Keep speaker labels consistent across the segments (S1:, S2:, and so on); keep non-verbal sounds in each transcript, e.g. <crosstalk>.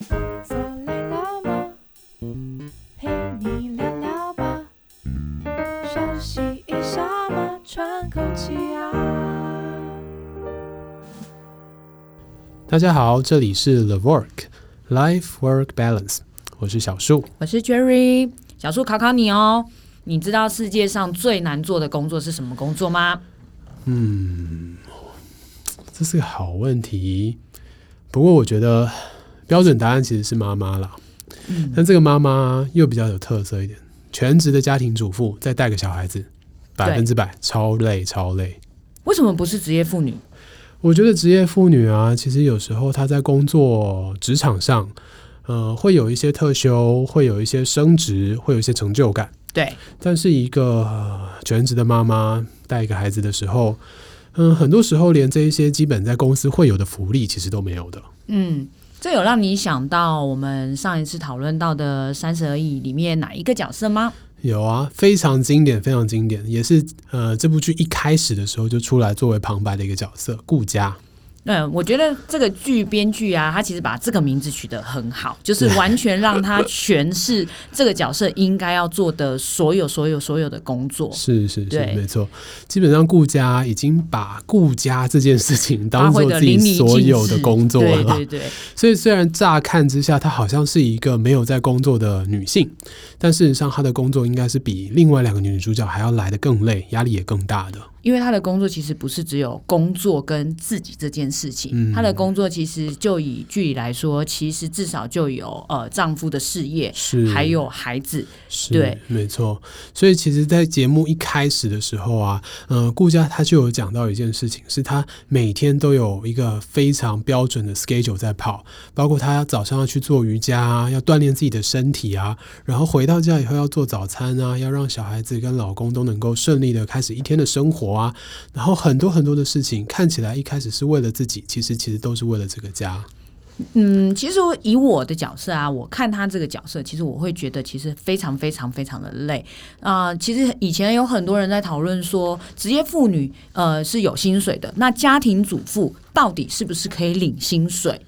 S1: 坐累了吗？陪你聊聊吧，休息一下嘛，喘口气啊。
S2: 大家好，这里是 The Work Life Work Balance，我是小树，
S3: 我是 Jerry。小树考考你哦，你知道世界上最难做的工作是什么工作吗？
S2: 嗯，这是个好问题。不过我觉得标准答案其实是妈妈啦。嗯，但这个妈妈又比较有特色一点，全职的家庭主妇再带个小孩子，百分之百超累超累。
S3: 为什么不是职业妇女？
S2: 我觉得职业妇女啊，其实有时候她在工作职场上，呃，会有一些特休，会有一些升职，会有一些成就感。
S3: 对，
S2: 但是一个、呃、全职的妈妈带一个孩子的时候，嗯、呃，很多时候连这一些基本在公司会有的福利其实都没有的。
S3: 嗯，这有让你想到我们上一次讨论到的《三十而已》里面哪一个角色吗？
S2: 有啊，非常经典，非常经典，也是呃这部剧一开始的时候就出来作为旁白的一个角色——顾佳。
S3: 嗯，我觉得这个剧编剧啊，他其实把这个名字取得很好，就是完全让他诠释这个角色应该要做的所有、所有、所有的工作。<laughs>
S2: 是是是，没错。基本上顾家已经把顾家这件事情当做自己所有的工作了。
S3: 对对对。
S2: 所以虽然乍看之下，她好像是一个没有在工作的女性，但事实上她的工作应该是比另外两个女主角还要来的更累，压力也更大的。
S3: 因为她的工作其实不是只有工作跟自己这件事情，她、嗯、的工作其实就以距离来说，其实至少就有呃丈夫的事业，是还有孩子，
S2: 是
S3: 对，
S2: 没错。所以其实，在节目一开始的时候啊，呃，顾佳她就有讲到一件事情，是她每天都有一个非常标准的 schedule 在跑，包括她早上要去做瑜伽啊，要锻炼自己的身体啊，然后回到家以后要做早餐啊，要让小孩子跟老公都能够顺利的开始一天的生活。啊，然后很多很多的事情看起来一开始是为了自己，其实其实都是为了这个家。
S3: 嗯，其实以我的角色啊，我看他这个角色，其实我会觉得其实非常非常非常的累啊，其实以前有很多人在讨论说，职业妇女呃是有薪水的，那家庭主妇到底是不是可以领薪水？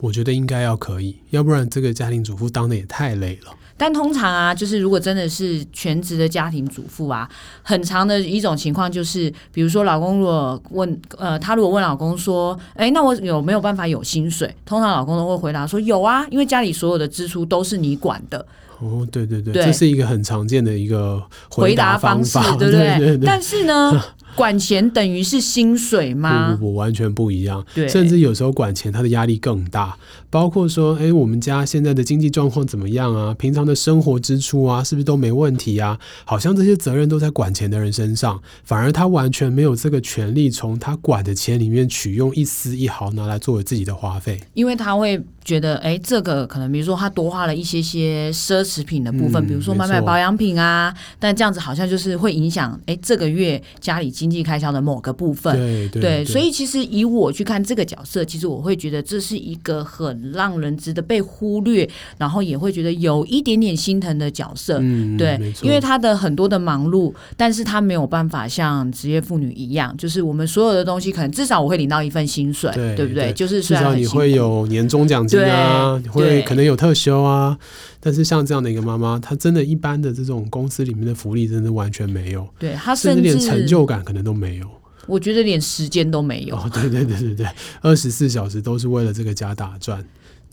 S2: 我觉得应该要可以，要不然这个家庭主妇当的也太累了。
S3: 但通常啊，就是如果真的是全职的家庭主妇啊，很长的一种情况就是，比如说老公如果问，呃，他如果问老公说，哎，那我有没有办法有薪水？通常老公都会回答说有啊，因为家里所有的支出都是你管的。
S2: 哦，对对对，对这是一个很常见的一个
S3: 回答方式，对不对？对对对，但是呢。<laughs> 管钱等于是薪水吗？
S2: 不不不，完全不一样。对，甚至有时候管钱，他的压力更大。包括说，哎，我们家现在的经济状况怎么样啊？平常的生活支出啊，是不是都没问题啊？好像这些责任都在管钱的人身上，反而他完全没有这个权利从他管的钱里面取用一丝一毫拿来作为自己的花费，
S3: 因为他会觉得，哎，这个可能比如说他多花了一些些奢侈品的部分，嗯、比如说买买保养品啊，但这样子好像就是会影响，哎，这个月家里经经济开销的某个部分，
S2: 对对，
S3: 对，所以其实以我去看这个角色，其实我会觉得这是一个很让人值得被忽略，然后也会觉得有一点点心疼的角色。嗯，对，因为他的很多的忙碌，但是他没有办法像职业妇女一样，就是我们所有的东西，可能至少我会领到一份薪水，对，对不对？就是
S2: 至少你会有年终奖金啊，会可能有特休啊。但是像这样的一个妈妈，她真的一般的这种公司里面的福利，真的完全没有。
S3: 对，她
S2: 甚至连成就感可能都没有。
S3: 我觉得连时间都没有。
S2: 哦，对对对对对，二十四小时都是为了这个家打转。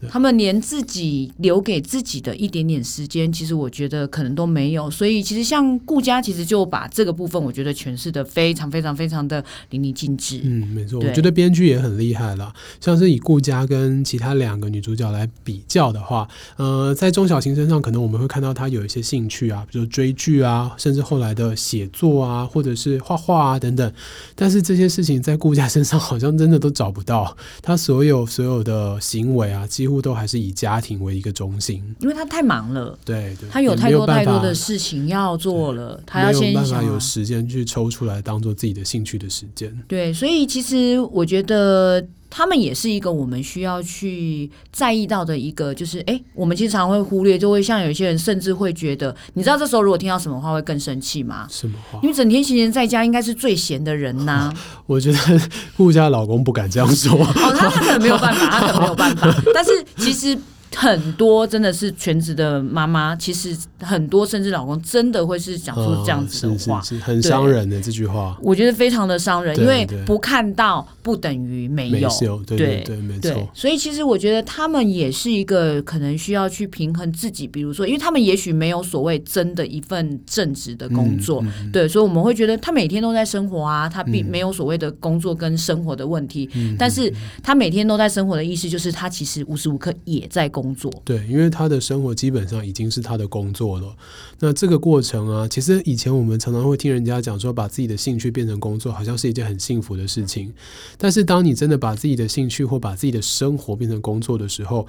S3: 他们连自己留给自己的一点点时间，其实我觉得可能都没有。所以其实像顾家，其实就把这个部分，我觉得诠释的非常非常非常的淋漓尽致。
S2: 嗯，没错，我觉得编剧也很厉害了。像是以顾家跟其他两个女主角来比较的话，呃，在钟小琴身上，可能我们会看到她有一些兴趣啊，比如追剧啊，甚至后来的写作啊，或者是画画啊等等。但是这些事情在顾家身上好像真的都找不到。她所有所有的行为啊，几乎都还是以家庭为一个中心，因为
S3: 他太忙了，
S2: 对对，
S3: 他有太多太多的事情要做了，他要先想
S2: 有时间去抽出来当做自己的兴趣的时间。
S3: 对，所以其实我觉得。他们也是一个我们需要去在意到的一个，就是哎，我们经常会忽略，就会像有些人甚至会觉得，你知道这时候如果听到什么话会更生气吗？
S2: 什么话？
S3: 因为整天闲闲在家，应该是最闲的人呐、啊。
S2: 我觉得顾家老公不敢这样说。
S3: 哦，他他可能没有办法，他可能没有办法。<laughs> 但是其实很多真的是全职的妈妈，其实很多甚至老公真的会是讲出这样子的话，
S2: 哦、是是是很伤人的这句话。
S3: 我觉得非常的伤人，因为不看到不等于没有，
S2: 没有对对对，对，没错。
S3: 所以其实我觉得他们也是一个可能需要去平衡自己，比如说，因为他们也许没有所谓真的一份正职的工作，嗯嗯、对，所以我们会觉得他每天都在生活啊，他并没有所谓的工作跟生活的问题，嗯、但是他每天都在生活的意思就是他其实无时无刻也在工作，
S2: 对，因为他的生活基本上已经是他的工作了。那这个过程啊，其实以前我们常常会听人家讲说，把自己的兴趣变成工作，好像是一件很幸福的事情。但是当你真的把自己的兴趣或把自己的生活变成工作的时候，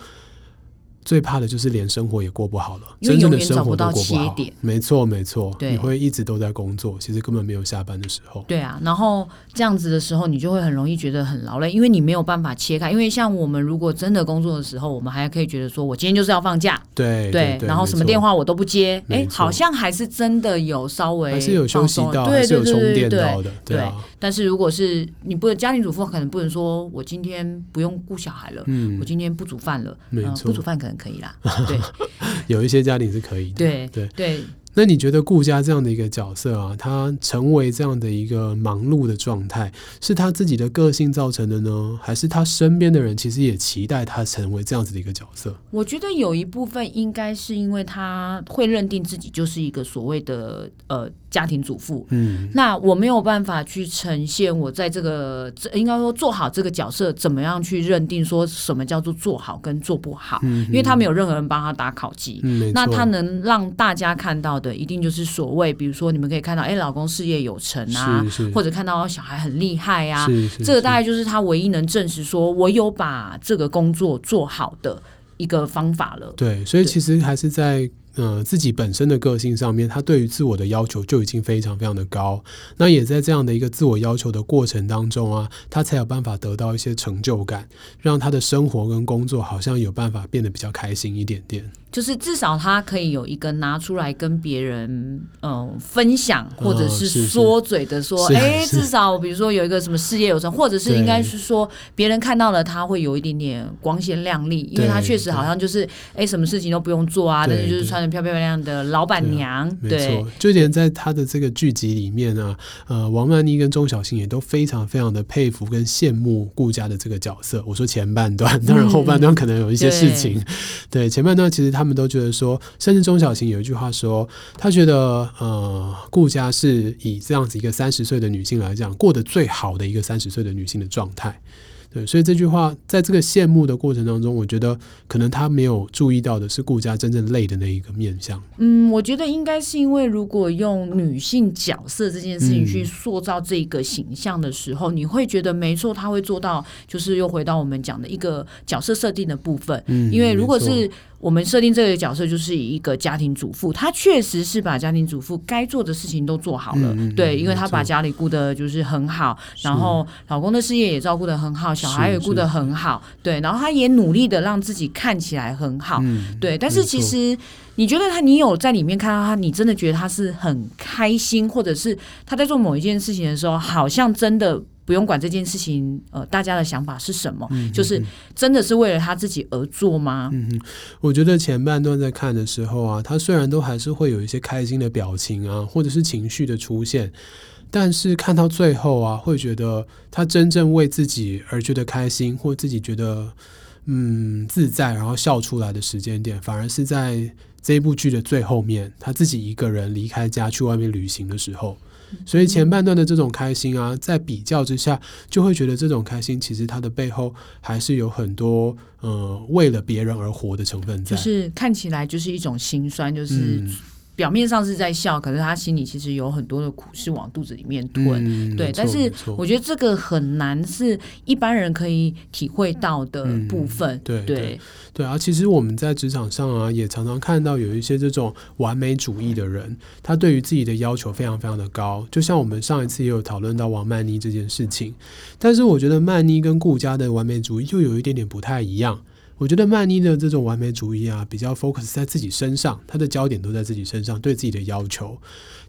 S2: 最怕的就是连生活也过不好了，真正的生活都过不好。没错，没错，你会一直都在工作，其实根本没有下班的时候。
S3: 对啊，然后这样子的时候，你就会很容易觉得很劳累，因为你没有办法切开。因为像我们如果真的工作的时候，我们还可以觉得说，我今天就是要放假，
S2: 对对，
S3: 然后什么电话我都不接，哎，好像还是真的有稍微
S2: 还是有休息到，还是有充电到的，对啊。
S3: 但是如果是你不能家庭主妇，可能不能说我今天不用顾小孩了，嗯，我今天不煮饭了，没错，不煮饭可能可以啦，<laughs> 对，
S2: 有一些家庭是可以的，
S3: 对对对。
S2: 那你觉得顾家这样的一个角色啊，他成为这样的一个忙碌的状态，是他自己的个性造成的呢，还是他身边的人其实也期待他成为这样子的一个角色？
S3: 我觉得有一部分应该是因为他会认定自己就是一个所谓的呃。家庭主妇，嗯，那我没有办法去呈现我在这个应该说做好这个角色，怎么样去认定说什么叫做做好跟做不好？嗯，因为他没有任何人帮他打考绩，嗯，那他能让大家看到的，一定就是所谓，比如说你们可以看到，哎，老公事业有成啊，或者看到小孩很厉害啊，这个大概就是他唯一能证实说我有把这个工作做好的一个方法了。
S2: 对，所以其实还是在。呃，自己本身的个性上面，他对于自我的要求就已经非常非常的高。那也在这样的一个自我要求的过程当中啊，他才有办法得到一些成就感，让他的生活跟工作好像有办法变得比较开心一点点。
S3: 就是至少他可以有一个拿出来跟别人嗯、呃、分享，或者是说嘴的说，哎、哦，至少比如说有一个什么事业有成，或者是应该是说别人看到了他会有一点点光鲜亮丽，因为他确实好像就是哎什么事情都不用做啊，但是就是穿着漂漂亮亮的老板娘。对，对没错，
S2: 就连在他的这个剧集里面呢、啊，呃，王曼妮跟钟小新也都非常非常的佩服跟羡慕顾家的这个角色。我说前半段，当然后半段可能有一些事情，嗯、对，对前半段其实他。们都觉得说，甚至钟晓芹有一句话说，他觉得呃，顾家是以这样子一个三十岁的女性来讲，过得最好的一个三十岁的女性的状态。对，所以这句话在这个羡慕的过程当中，我觉得可能他没有注意到的是顾家真正累的那一个面相。
S3: 嗯，我觉得应该是因为如果用女性角色这件事情去塑造这个形象的时候，嗯、你会觉得没错，他会做到，就是又回到我们讲的一个角色设定的部分。嗯，因为如果是。我们设定这个角色就是一个家庭主妇，她确实是把家庭主妇该做的事情都做好了，嗯、对，因为她把家里顾得就是很好，然后老公的事业也照顾得很好，小孩也顾得很好，对，然后她也努力的让自己看起来很好，嗯、对，但是其实你觉得她，你有在里面看到她，你真的觉得她是很开心，或者是她在做某一件事情的时候，好像真的。不用管这件事情，呃，大家的想法是什么？嗯、就是真的是为了他自己而做吗？
S2: 嗯，我觉得前半段在看的时候啊，他虽然都还是会有一些开心的表情啊，或者是情绪的出现，但是看到最后啊，会觉得他真正为自己而觉得开心，或自己觉得嗯自在，然后笑出来的时间点，反而是在这一部剧的最后面，他自己一个人离开家去外面旅行的时候。所以前半段的这种开心啊，在比较之下，就会觉得这种开心其实它的背后还是有很多呃为了别人而活的成分在。
S3: 就是看起来就是一种心酸，就是。嗯表面上是在笑，可是他心里其实有很多的苦是往肚子里面吞。嗯、对，但是我觉得这个很难是一般人可以体会到的部分。嗯、对对对，
S2: 对啊！其实我们在职场上啊，也常常看到有一些这种完美主义的人，他对于自己的要求非常非常的高。就像我们上一次也有讨论到王曼妮这件事情，但是我觉得曼妮跟顾家的完美主义就有一点点不太一样。我觉得曼妮的这种完美主义啊，比较 focus 在自己身上，她的焦点都在自己身上，对自己的要求。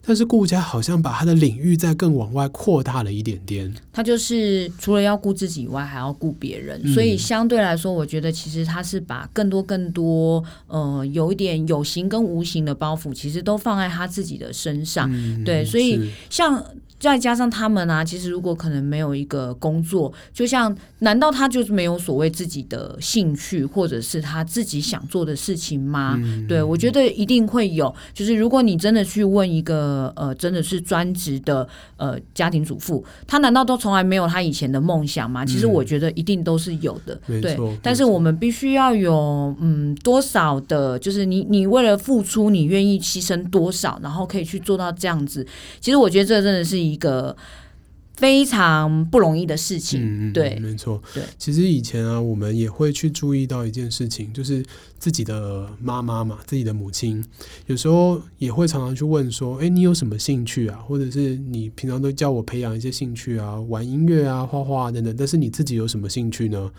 S2: 但是顾家好像把他的领域再更往外扩大了一点点。
S3: 他就是除了要顾自己以外，还要顾别人，嗯，所以相对来说，我觉得其实他是把更多更多呃有一点有形跟无形的包袱，其实都放在他自己的身上。嗯，对，所以像。再加上他们啊，其实如果可能没有一个工作，就像难道他就是没有所谓自己的兴趣，或者是他自己想做的事情吗？嗯、对，我觉得一定会有。就是如果你真的去问一个呃，真的是专职的呃家庭主妇，他难道都从来没有他以前的梦想吗？其实我觉得一定都是有的。嗯、对，但是我们必须要有嗯多少的，就是你你为了付出，你愿意牺牲多少，然后可以去做到这样子。其实我觉得这真的是。一个非常不容易的事情，嗯、对，
S2: 没错，
S3: 对。
S2: 其实以前啊，我们也会去注意到一件事情，就是自己的妈妈嘛，自己的母亲，有时候也会常常去问说：“哎，你有什么兴趣啊？或者是你平常都叫我培养一些兴趣啊，玩音乐啊，画画啊等等，但是你自己有什么兴趣呢？”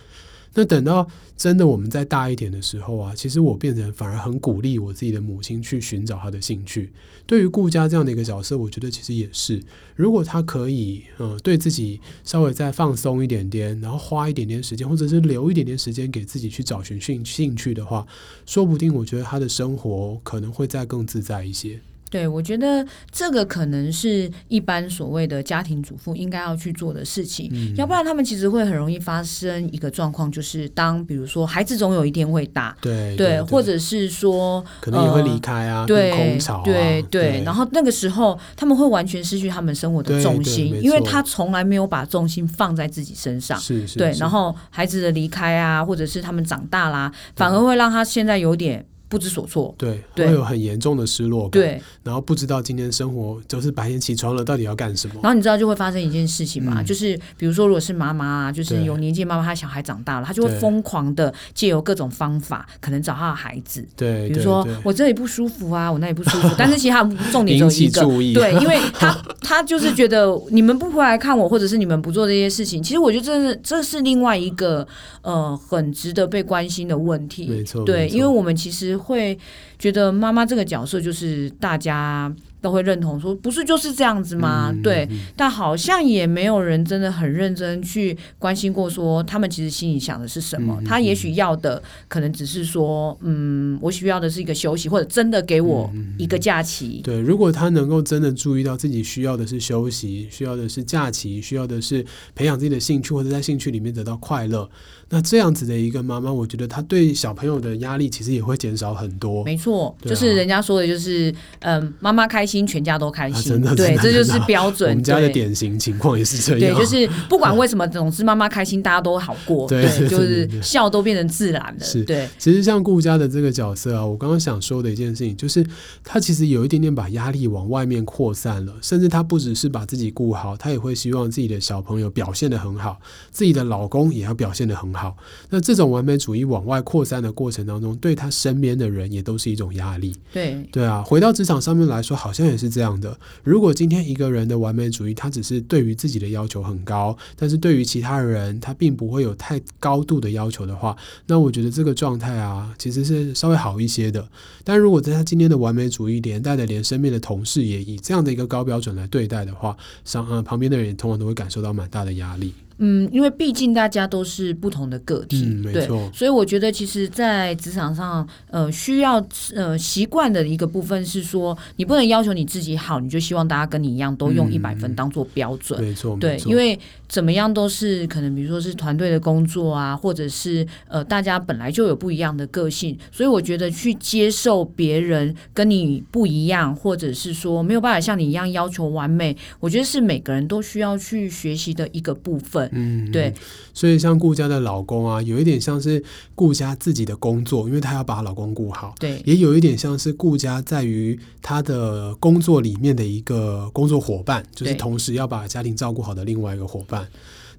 S2: 那等到真的我们再大一点的时候啊，其实我变成反而很鼓励我自己的母亲去寻找她的兴趣。对于顾家这样的一个角色，我觉得其实也是，如果他可以，嗯，对自己稍微再放松一点点，然后花一点点时间，或者是留一点点时间给自己去找寻兴兴趣的话，说不定我觉得他的生活可能会再更自在一些。
S3: 对，我觉得这个可能是一般所谓的家庭主妇应该要去做的事情，嗯，要不然他们其实会很容易发生一个状况，就是当比如说孩子总有一天会大，
S2: 对
S3: 对，对，或者是说
S2: 可能也会离开啊，对，空巢啊，
S3: 对对，对，然后那个时候他们会完全失去他们生活的重心，因为他从来没有把重心放在自己身上，
S2: 是是，
S3: 对，然后孩子的离开啊，或者是他们长大啦，反而会让他现在有点。不知所措，
S2: 对，会有很严重的失落感，对，然后不知道今天生活就是白天起床了，到底要干什么？
S3: 然后你知道就会发生一件事情嘛，嗯、就是比如说，如果是妈妈啊，就是有年纪妈妈，她小孩长大了，她就会疯狂的借由各种方法，可能找她的孩子，
S2: 对，
S3: 比如说我这里不舒服啊，我那里不舒服，但是其实他 <laughs> 重点只有一个，对，因为他他就是觉得你们不回来看我，或者是你们不做这些事情，其实我觉得这是这是另外一个呃很值得被关心的问题，
S2: 没错，
S3: 对，因为我们其实。会觉得妈妈这个角色就是大家都会认同说，不是就是这样子吗？嗯、对、嗯，但好像也没有人真的很认真去关心过，说他们其实心里想的是什么。嗯、他也许要的可能只是说，嗯，我需要的是一个休息，或者真的给我一个假期。
S2: 嗯、对，如果他能够真的注意到自己需要的是休息，需要的是假期，需要的是培养自己的兴趣，或者在兴趣里面得到快乐。那这样子的一个妈妈，我觉得她对小朋友的压力其实也会减少很多。
S3: 没错，就是人家说的，就是嗯，妈妈开心，全家都开心。啊、真的，
S2: 对，
S3: 这就是标准。我
S2: 们家的典型情况也是这样。
S3: 对，就是不管为什么，总之妈妈开心，大家都好过。对，对就是笑都变成自然的。是，对。
S2: 其实像顾家的这个角色啊，我刚刚想说的一件事情，就是他其实有一点点把压力往外面扩散了，甚至他不只是把自己顾好，他也会希望自己的小朋友表现的很好，自己的老公也要表现的很好。好，那这种完美主义往外扩散的过程当中，对他身边的人也都是一种压力。
S3: 对
S2: 对啊，回到职场上面来说，好像也是这样的。如果今天一个人的完美主义，他只是对于自己的要求很高，但是对于其他人他并不会有太高度的要求的话，那我觉得这个状态啊，其实是稍微好一些的。但如果在他今天的完美主义连带的连身边的同事也以这样的一个高标准来对待的话，上呃旁边的人也通常都会感受到蛮大的压力。
S3: 嗯，因为毕竟大家都是不同的个体，嗯、对，所以我觉得其实，在职场上，呃，需要呃习惯的一个部分是说，你不能要求你自己好，你就希望大家跟你一样都用一百分当做标准，
S2: 嗯、没错，
S3: 对，因为怎么样都是可能，比如说是团队的工作啊，或者是呃，大家本来就有不一样的个性，所以我觉得去接受别人跟你不一样，或者是说没有办法像你一样要求完美，我觉得是每个人都需要去学习的一个部分。
S2: 嗯，
S3: 对，
S2: 所以像顾家的老公啊，有一点像是顾家自己的工作，因为他要把老公顾好。
S3: 对，
S2: 也有一点像是顾家在于他的工作里面的一个工作伙伴，就是同时要把家庭照顾好的另外一个伙伴。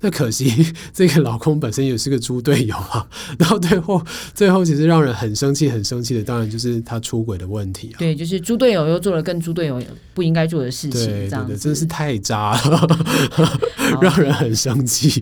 S2: 那可惜，这个老公本身也是个猪队友啊。然后最后，最后其实让人很生气、很生气的，当然就是他出轨的问题啊。
S3: 对，就是猪队友又做了更猪队友不应该做的事情，
S2: 对，
S3: 这样
S2: 对，对，真的是太渣了，<laughs> 让人很生气。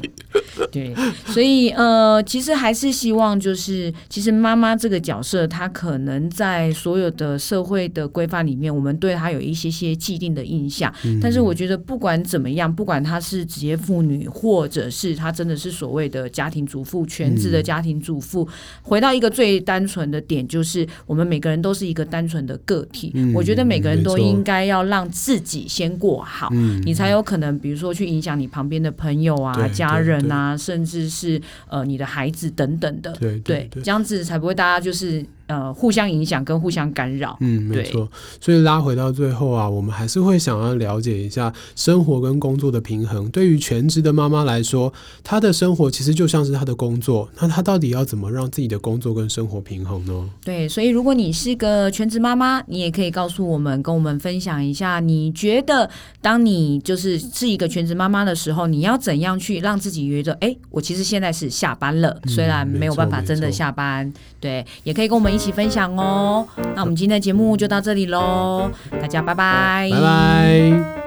S3: 对，所以呃，其实还是希望就是，其实妈妈这个角色，她可能在所有的社会的规范里面，我们对她有一些些既定的印象。嗯、但是我觉得不管怎么样，不管她是职业妇女，或者是她真的是所谓的家庭主妇，全职的家庭主妇，嗯、回到一个最单纯的点，就是我们每个人都是一个单纯的个体。嗯、我觉得每个人都应该要让自己先过好，嗯、你才有可能，比如说去影响你旁边的朋友啊、家人啊。甚至是呃你的孩子等等的，
S2: 对对，
S3: 对，这样子才不会大家就是。呃，互相影响跟互相干扰，
S2: 嗯，没错。所以拉回到最后啊，我们还是会想要了解一下生活跟工作的平衡。对于全职的妈妈来说，她的生活其实就像是她的工作。那她到底要怎么让自己的工作跟生活平衡呢？
S3: 对，所以如果你是个全职妈妈，你也可以告诉我们，跟我们分享一下，你觉得当你就是是一个全职妈妈的时候，你要怎样去让自己觉得，哎，我其实现在是下班了，虽然没有办法真的下班。嗯，对，也可以跟我们。一起分享哦，那我们今天的节目就到这里喽，大家拜拜，
S2: 拜拜。